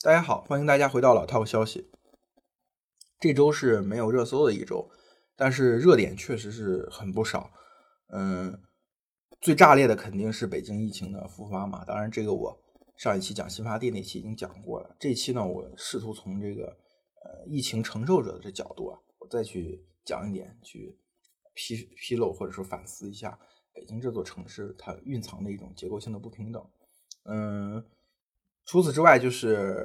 大家好，欢迎大家回到老套消息。这周是没有热搜的一周，但是热点确实是很不少。嗯，最炸裂的肯定是北京疫情的复发嘛。当然，这个我上一期讲新发地那期已经讲过了。这期呢，我试图从这个呃疫情承受者的这角度啊，我再去讲一点，去披披露或者说反思一下北京这座城市它蕴藏的一种结构性的不平等。嗯。除此之外，就是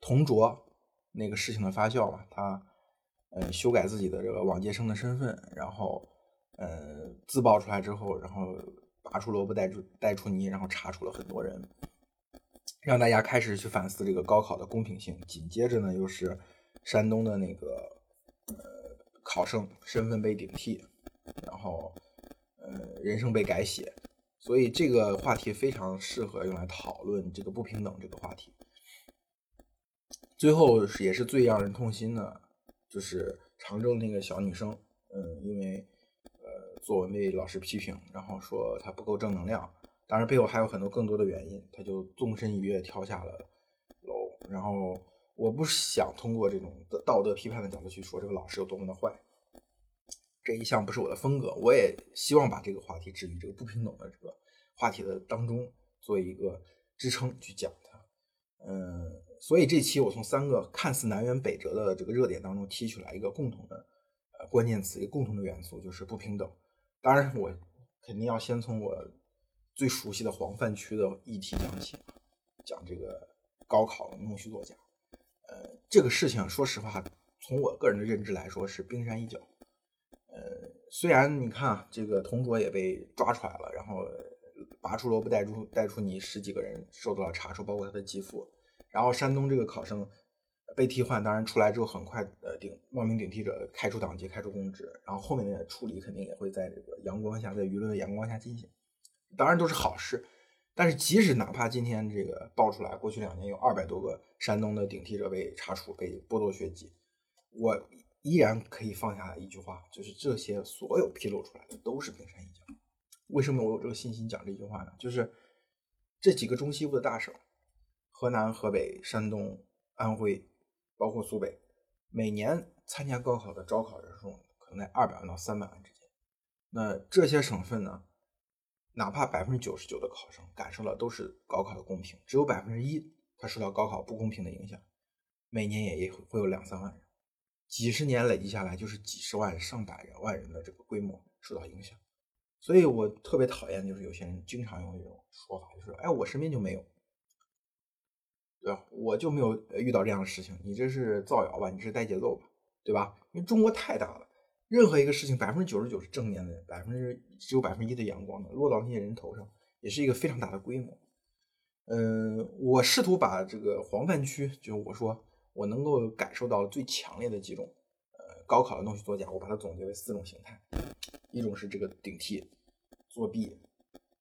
同卓那个事情的发酵嘛，他呃修改自己的这个往届生的身份，然后呃自曝出来之后，然后拔出萝卜带出带出泥，然后查处了很多人，让大家开始去反思这个高考的公平性。紧接着呢，又是山东的那个呃考生身份被顶替，然后呃人生被改写。所以这个话题非常适合用来讨论这个不平等这个话题。最后也是最让人痛心的，就是常州那个小女生，嗯，因为呃作文被老师批评，然后说她不够正能量，当然背后还有很多更多的原因，她就纵身一跃跳下了楼。然后我不想通过这种道德批判的角度去说这个老师有多么的坏。这一项不是我的风格，我也希望把这个话题置于这个不平等的这个话题的当中，做一个支撑去讲它。嗯，所以这期我从三个看似南辕北辙的这个热点当中提取来一个共同的呃关键词，一个共同的元素，就是不平等。当然，我肯定要先从我最熟悉的黄泛区的议题讲起，讲这个高考的弄虚作假。呃，这个事情说实话，从我个人的认知来说是冰山一角。呃，虽然你看啊，这个同桌也被抓出来了，然后拔出萝卜带出带出你十几个人受到了查处，包括他的继父。然后山东这个考生被替换，当然出来之后很快呃顶冒名顶替者开除党籍、开除公职，然后后面的处理肯定也会在这个阳光下，在舆论的阳光下进行，当然都是好事。但是即使哪怕今天这个爆出来，过去两年有二百多个山东的顶替者被查处、被剥夺学籍，我。依然可以放下一句话，就是这些所有披露出来的都是冰山一角。为什么我有这个信心讲这句话呢？就是这几个中西部的大省，河南、河北、山东、安徽，包括苏北，每年参加高考的招考人数可能在二百万到三百万之间。那这些省份呢，哪怕百分之九十九的考生感受到都是高考的公平，只有百分之一他受到高考不公平的影响，每年也也会有两三万人。几十年累积下来，就是几十万、上百人、万人的这个规模受到影响，所以我特别讨厌，就是有些人经常用这种说法，就是哎，我身边就没有，对吧？我就没有遇到这样的事情，你这是造谣吧？你这是带节奏吧？对吧？因为中国太大了，任何一个事情百分之九十九是正面的，百分之只有百分之一的阳光的，落到那些人头上，也是一个非常大的规模。嗯，我试图把这个黄泛区，就我说。我能够感受到最强烈的几种，呃，高考的弄虚作假，我把它总结为四种形态，一种是这个顶替、作弊、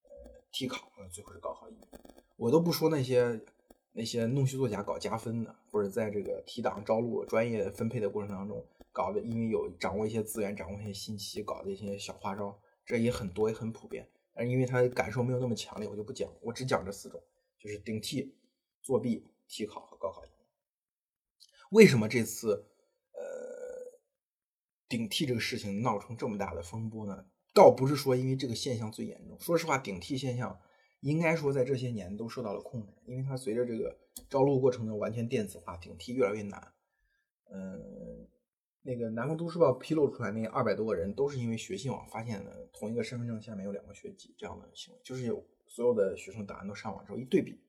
呃，替考，最后是高考移民。我都不说那些那些弄虚作假搞加分的，或者在这个提档招录专业分配的过程当中搞的，因为有掌握一些资源，掌握一些信息，搞的一些小花招，这也很多，也很普遍。但是因为他感受没有那么强烈，我就不讲，我只讲这四种，就是顶替、作弊、替考和高考乙。为什么这次，呃，顶替这个事情闹成这么大的风波呢？倒不是说因为这个现象最严重。说实话，顶替现象应该说在这些年都受到了控制，因为它随着这个招录过程的完全电子化，顶替越来越难。嗯，那个南方都市报披露出来那二百多个人，都是因为学信网发现的同一个身份证下面有两个学籍这样的行为，就是有所有的学生档案都上网之后一对比，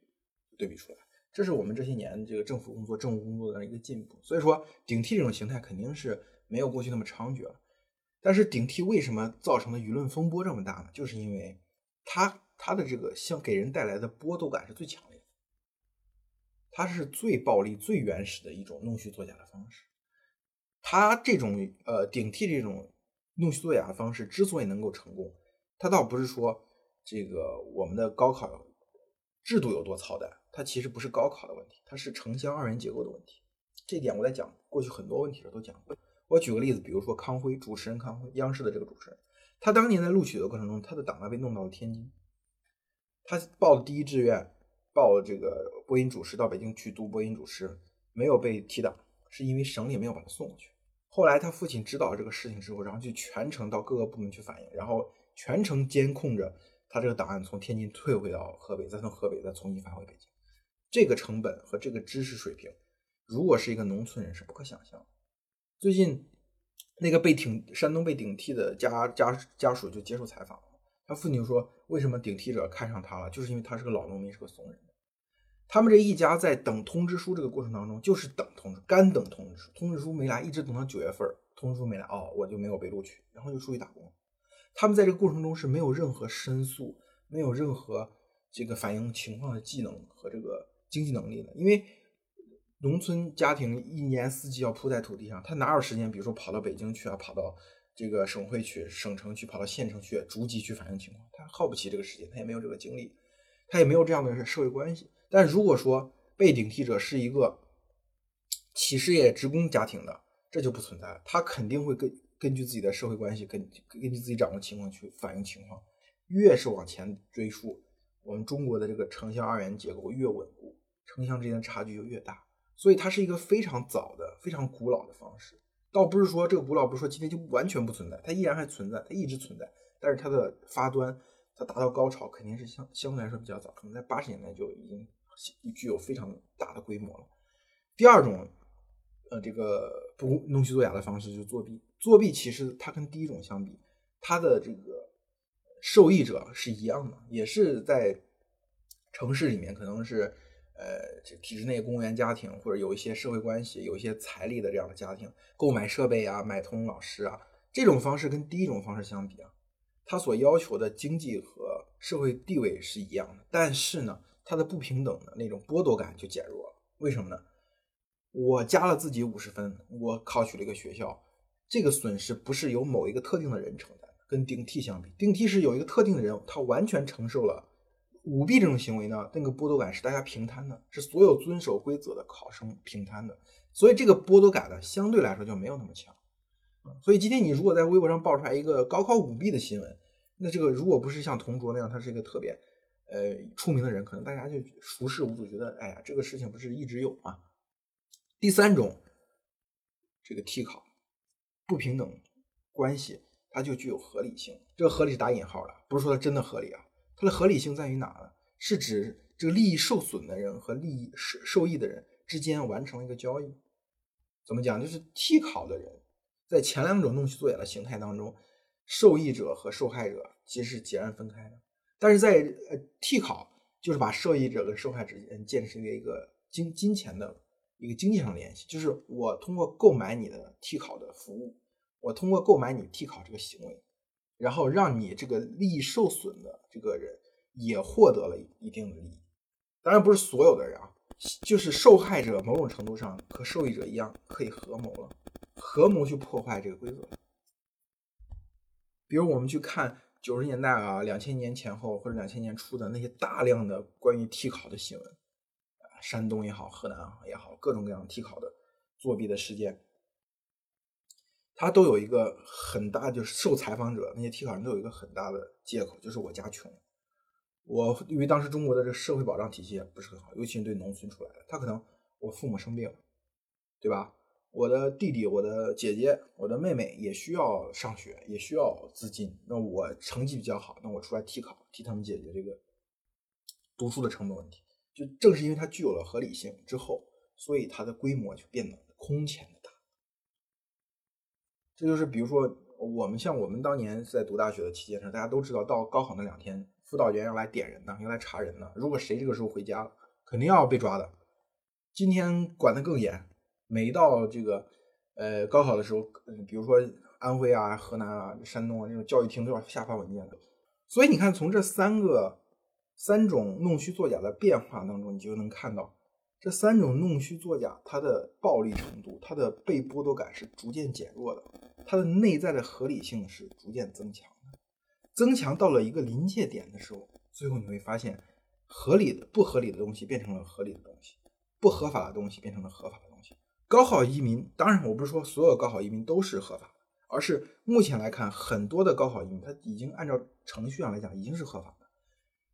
对比出来。这是我们这些年这个政府工作、政务工作的一个进步。所以说，顶替这种形态肯定是没有过去那么猖獗了。但是，顶替为什么造成的舆论风波这么大呢？就是因为它它的这个像给人带来的剥夺感是最强烈的，它是最暴力、最原始的一种弄虚作假的方式。它这种呃顶替这种弄虚作假的方式之所以能够成功，它倒不是说这个我们的高考制度有多操蛋。它其实不是高考的问题，它是城乡二元结构的问题。这点我在讲过去很多问题的时候都讲过。我举个例子，比如说康辉，主持人康辉，央视的这个主持人，他当年在录取的过程中，他的档案被弄到了天津。他报的第一志愿报了这个播音主持到北京去读播音主持，没有被提档，是因为省里没有把他送过去。后来他父亲知道这个事情之后，然后就全程到各个部门去反映，然后全程监控着他这个档案从天津退回到河北，再从河北再重新发回北京。这个成本和这个知识水平，如果是一个农村人是不可想象。最近那个被顶山东被顶替的家家家属就接受采访了，他父亲就说：“为什么顶替者看上他了？就是因为他是个老农民，是个怂人。”他们这一家在等通知书这个过程当中，就是等通知，干等通知书，通知书没来，一直等到九月份，通知书没来，哦，我就没有被录取，然后就出去打工。他们在这个过程中是没有任何申诉，没有任何这个反映情况的技能和这个经济能力的，因为农村家庭一年四季要扑在土地上，他哪有时间，比如说跑到北京去啊，跑到这个省会去、省城去，跑到县城去逐级去反映情况，他耗不起这个时间，他也没有这个精力，他也没有这样的社会关系。但如果说被顶替者是一个企事业职工家庭的，这就不存在了。他肯定会根根据自己的社会关系，根根据自己掌握情况去反映情况。越是往前追溯，我们中国的这个城乡二元结构越稳，城乡之间的差距就越大。所以它是一个非常早的、非常古老的方式。倒不是说这个古老，不是说今天就完全不存在，它依然还存在，它一直存在。但是它的发端，它达到高潮，肯定是相相对来说比较早，可能在八十年代就已经。具有非常大的规模了。第二种，呃，这个不弄虚作假的方式就是作弊。作弊其实它跟第一种相比，它的这个受益者是一样的，也是在城市里面，可能是呃体制内公务员家庭，或者有一些社会关系、有一些财力的这样的家庭，购买设备啊、买通老师啊，这种方式跟第一种方式相比啊，它所要求的经济和社会地位是一样的，但是呢。它的不平等的那种剥夺感就减弱了，为什么呢？我加了自己五十分，我考取了一个学校，这个损失不是由某一个特定的人承担，跟顶替相比，顶替是有一个特定的人，他完全承受了舞弊这种行为呢，那个剥夺感是大家平摊的，是所有遵守规则的考生平摊的，所以这个剥夺感呢，相对来说就没有那么强。所以今天你如果在微博上爆出来一个高考舞弊的新闻，那这个如果不是像同桌那样，他是一个特别。呃，出名的人可能大家就熟视无睹，觉得哎呀，这个事情不是一直有吗？第三种，这个替考不平等关系，它就具有合理性。这个合理是打引号的，不是说它真的合理啊。它的合理性在于哪呢？是指这个利益受损的人和利益受受益的人之间完成了一个交易。怎么讲？就是替考的人在前两种弄虚作假的形态当中，受益者和受害者其实是截然分开的。但是在呃替考，就是把受益者跟受害者之间建立了一个金金钱的一个经济上联系，就是我通过购买你的替考的服务，我通过购买你替考这个行为，然后让你这个利益受损的这个人也获得了一定的利益。当然不是所有的人啊，就是受害者某种程度上和受益者一样可以合谋了，合谋去破坏这个规则。比如我们去看。九十年代啊，两千年前后或者两千年初的那些大量的关于替考的新闻，山东也好，河南也好，各种各样替考的作弊的事件，他都有一个很大，就是受采访者那些替考人都有一个很大的借口，就是我家穷，我因为当时中国的这个社会保障体系也不是很好，尤其是对农村出来的，他可能我父母生病，对吧？我的弟弟、我的姐姐、我的妹妹也需要上学，也需要资金。那我成绩比较好，那我出来替考，替他们解决这个读书的成本问题。就正是因为它具有了合理性之后，所以它的规模就变得空前。这就是比如说，我们像我们当年在读大学的期间上，大家都知道，到高考那两天，辅导员要来点人呢，要来查人呢。如果谁这个时候回家了，肯定要被抓的。今天管得更严。每到这个，呃，高考的时候，比如说安徽啊、河南啊、山东啊这种教育厅都要下发文件的。所以你看，从这三个三种弄虚作假的变化当中，你就能看到这三种弄虚作假它的暴力程度、它的被剥夺感是逐渐减弱的，它的内在的合理性是逐渐增强的。增强到了一个临界点的时候，最后你会发现，合理的不合理的东西变成了合理的东西，不合法的东西变成了合法的东西。高考移民，当然我不是说所有高考移民都是合法的，而是目前来看，很多的高考移民他已经按照程序上来讲已经是合法的，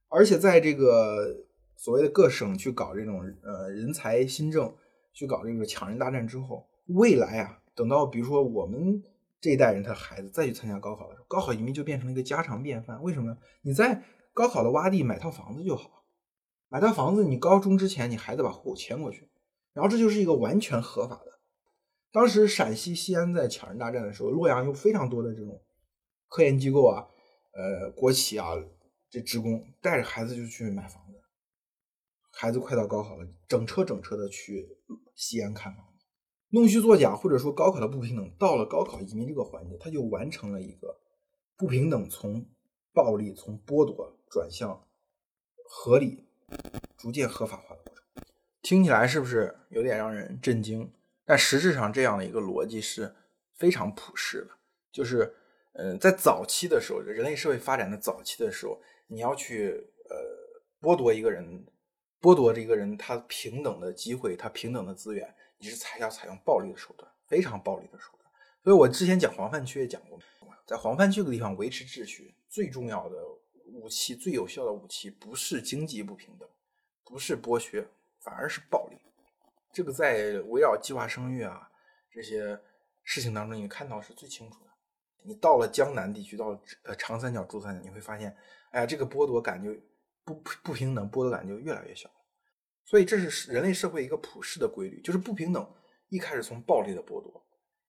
而且在这个所谓的各省去搞这种呃人才新政，去搞这个抢人大战之后，未来啊，等到比如说我们这一代人他的孩子再去参加高考的时候，高考移民就变成了一个家常便饭。为什么呢？你在高考的洼地买套房子就好，买套房子，你高中之前你孩子把户口迁过去，然后这就是一个完全合法的。当时陕西西安在抢人大战的时候，洛阳有非常多的这种科研机构啊，呃，国企啊，这职工带着孩子就去买房子。孩子快到高考了，整车整车的去西安看房，弄虚作假，或者说高考的不平等，到了高考移民这个环节，他就完成了一个不平等从暴力、从剥夺转向合理、逐渐合法化的过程。听起来是不是有点让人震惊？但实质上，这样的一个逻辑是非常普世的，就是，嗯，在早期的时候，人类社会发展的早期的时候，你要去呃剥夺一个人。剥夺这个人他平等的机会，他平等的资源，你是采要采用暴力的手段，非常暴力的手段。所以我之前讲黄泛区也讲过，在黄泛区的地方维持秩序最重要的武器、最有效的武器，不是经济不平等，不是剥削，反而是暴力。这个在围绕计划生育啊这些事情当中，你看到是最清楚的。你到了江南地区，到了呃长三角、珠三角，你会发现，哎呀，这个剥夺感就。不不平等，剥夺感就越来越小，所以这是人类社会一个普世的规律，就是不平等一开始从暴力的剥夺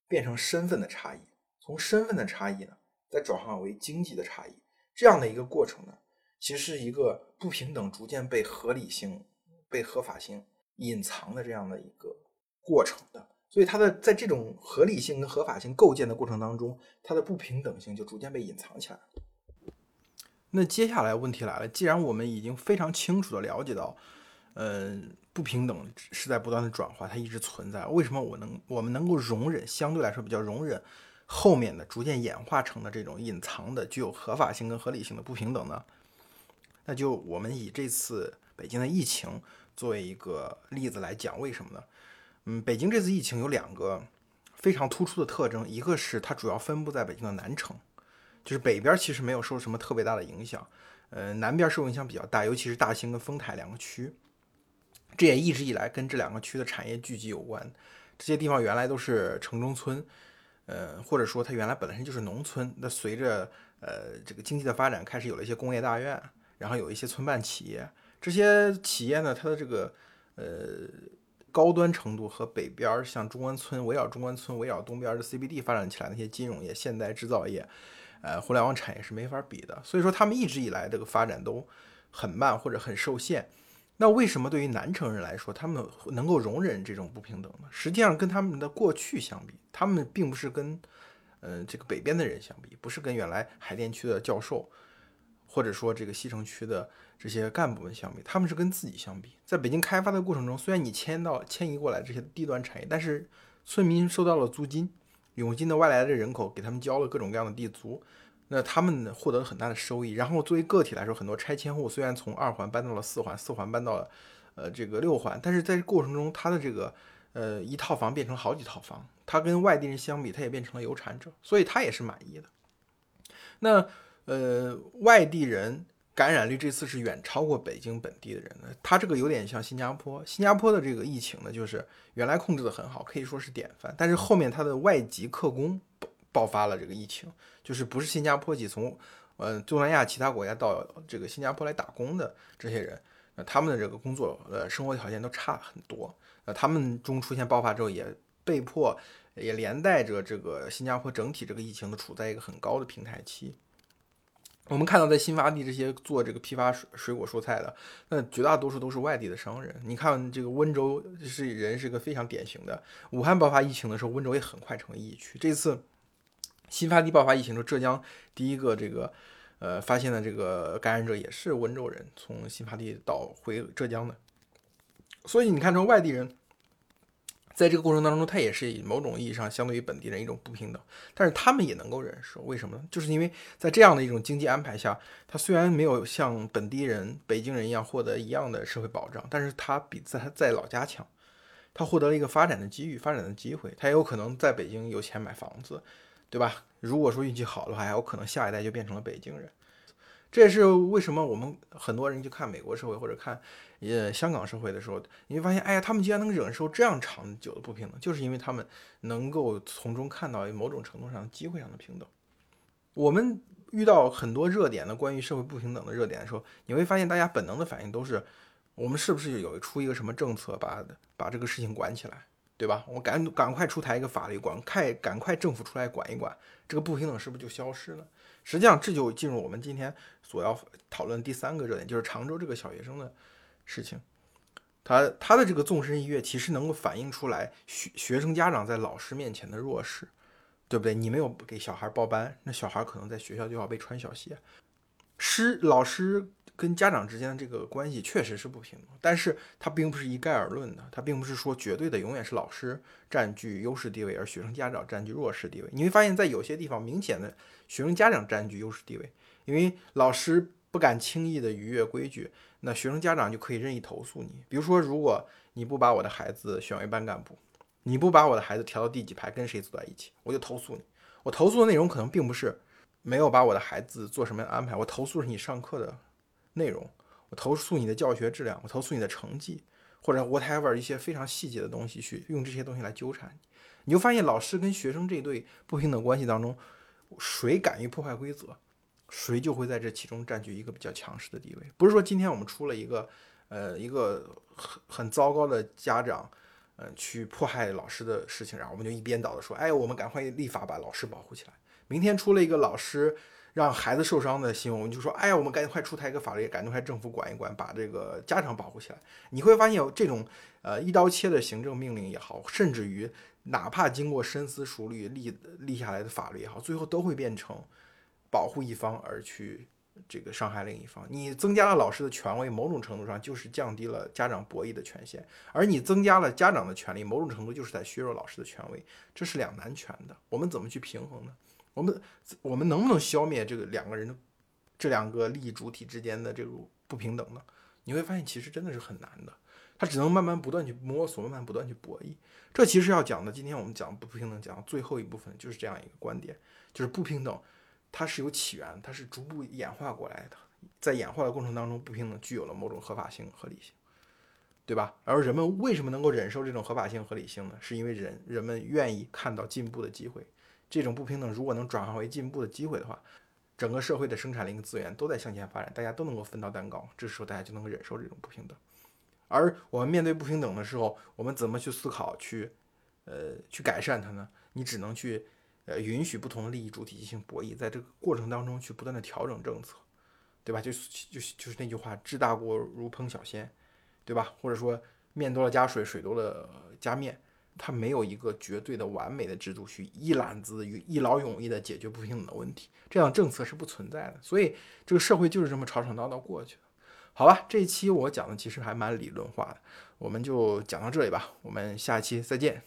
变成身份的差异，从身份的差异呢再转化为经济的差异，这样的一个过程呢，其实是一个不平等逐渐被合理性、被合法性隐藏的这样的一个过程的，所以它的在这种合理性跟合法性构建的过程当中，它的不平等性就逐渐被隐藏起来了。那接下来问题来了，既然我们已经非常清楚的了解到，嗯，不平等是在不断的转化，它一直存在。为什么我能我们能够容忍相对来说比较容忍后面的逐渐演化成的这种隐藏的具有合法性跟合理性的不平等呢？那就我们以这次北京的疫情作为一个例子来讲，为什么呢？嗯，北京这次疫情有两个非常突出的特征，一个是它主要分布在北京的南城。就是北边其实没有受什么特别大的影响，呃，南边受影响比较大，尤其是大兴跟丰台两个区，这也一直以来跟这两个区的产业聚集有关。这些地方原来都是城中村，呃，或者说它原来本身就是农村。那随着呃这个经济的发展，开始有了一些工业大院，然后有一些村办企业。这些企业呢，它的这个呃高端程度和北边像中关村围绕中关村围绕东边的 CBD 发展起来那些金融业、现代制造业。呃，互联网产业是没法比的，所以说他们一直以来这个发展都很慢或者很受限。那为什么对于南城人来说，他们能够容忍这种不平等呢？实际上跟他们的过去相比，他们并不是跟嗯这个北边的人相比，不是跟原来海淀区的教授，或者说这个西城区的这些干部们相比，他们是跟自己相比。在北京开发的过程中，虽然你迁到迁移过来这些低端产业，但是村民收到了租金。涌进的外来的人口给他们交了各种各样的地租，那他们获得了很大的收益。然后作为个体来说，很多拆迁户虽然从二环搬到了四环，四环搬到了呃这个六环，但是在过程中他的这个呃一套房变成好几套房，他跟外地人相比，他也变成了有产者，所以他也是满意的。那呃外地人。感染率这次是远超过北京本地的人的，它这个有点像新加坡。新加坡的这个疫情呢，就是原来控制的很好，可以说是典范。但是后面它的外籍客工爆爆发了这个疫情，就是不是新加坡籍从呃东南亚其他国家到这个新加坡来打工的这些人，那他们的这个工作呃生活条件都差很多。呃，他们中出现爆发之后，也被迫也连带着这个新加坡整体这个疫情都处在一个很高的平台期。我们看到在新发地这些做这个批发水水果蔬菜的，那绝大多数都是外地的商人。你看这个温州是人是个非常典型的。武汉爆发疫情的时候，温州也很快成为疫区。这次新发地爆发疫情的时候，浙江第一个这个呃发现的这个感染者也是温州人，从新发地到回浙江的。所以你看，这外地人。在这个过程当中，他也是以某种意义上相对于本地人一种不平等，但是他们也能够忍受，为什么呢？就是因为在这样的一种经济安排下，他虽然没有像本地人、北京人一样获得一样的社会保障，但是他比在他在老家强，他获得了一个发展的机遇、发展的机会，他也有可能在北京有钱买房子，对吧？如果说运气好的话，还有可能下一代就变成了北京人。这也是为什么我们很多人去看美国社会或者看呃香港社会的时候，你会发现，哎呀，他们竟然能忍受这样长久的不平等，就是因为他们能够从中看到某种程度上机会上的平等。我们遇到很多热点的关于社会不平等的热点的时候，你会发现大家本能的反应都是，我们是不是有出一个什么政策把把这个事情管起来，对吧？我赶赶快出台一个法律管，快赶快政府出来管一管，这个不平等是不是就消失了？实际上，这就进入我们今天所要讨论第三个热点，就是常州这个小学生的事情。他他的这个纵身一跃，其实能够反映出来学学生家长在老师面前的弱势，对不对？你没有给小孩报班，那小孩可能在学校就要被穿小鞋。师老师。跟家长之间的这个关系确实是不平等，但是它并不是一概而论的，它并不是说绝对的永远是老师占据优势地位，而学生家长占据弱势地位。你会发现在有些地方明显的学生家长占据优势地位，因为老师不敢轻易的逾越规矩，那学生家长就可以任意投诉你。比如说，如果你不把我的孩子选为班干部，你不把我的孩子调到第几排跟谁坐在一起，我就投诉你。我投诉的内容可能并不是没有把我的孩子做什么样的安排，我投诉是你上课的。内容，我投诉你的教学质量，我投诉你的成绩，或者 whatever 一些非常细节的东西，去用这些东西来纠缠你，你就发现老师跟学生这对不平等关系当中，谁敢于破坏规则，谁就会在这其中占据一个比较强势的地位。不是说今天我们出了一个，呃，一个很很糟糕的家长，嗯，去迫害老师的事情，然后我们就一边倒的说，哎，我们赶快立法把老师保护起来。明天出了一个老师。让孩子受伤的新闻，我们就说，哎呀，我们赶紧快出台一个法律，赶紧快政府管一管，把这个家长保护起来。你会发现，这种呃一刀切的行政命令也好，甚至于哪怕经过深思熟虑立立下来的法律也好，最后都会变成保护一方而去这个伤害另一方。你增加了老师的权威，某种程度上就是降低了家长博弈的权限；而你增加了家长的权利，某种程度就是在削弱老师的权威。这是两难全的，我们怎么去平衡呢？我们我们能不能消灭这个两个人的这两个利益主体之间的这种不平等呢？你会发现其实真的是很难的，他只能慢慢不断去摸索，慢慢不断去博弈。这其实要讲的，今天我们讲不平等，讲最后一部分就是这样一个观点，就是不平等它是有起源，它是逐步演化过来的，在演化的过程当中，不平等具有了某种合法性、合理性，对吧？而人们为什么能够忍受这种合法性、合理性呢？是因为人人们愿意看到进步的机会。这种不平等如果能转化为进步的机会的话，整个社会的生产力跟资源都在向前发展，大家都能够分到蛋糕，这时候大家就能够忍受这种不平等。而我们面对不平等的时候，我们怎么去思考、去呃去改善它呢？你只能去呃允许不同的利益主体进行博弈，在这个过程当中去不断的调整政策，对吧？就就就是那句话，治大国如烹小鲜，对吧？或者说面多了加水，水多了加面。它没有一个绝对的完美的制度去一揽子与一劳永逸的解决不平等的问题，这样政策是不存在的。所以这个社会就是这么吵吵闹闹过去的。好吧，这一期我讲的其实还蛮理论化的，我们就讲到这里吧，我们下期再见。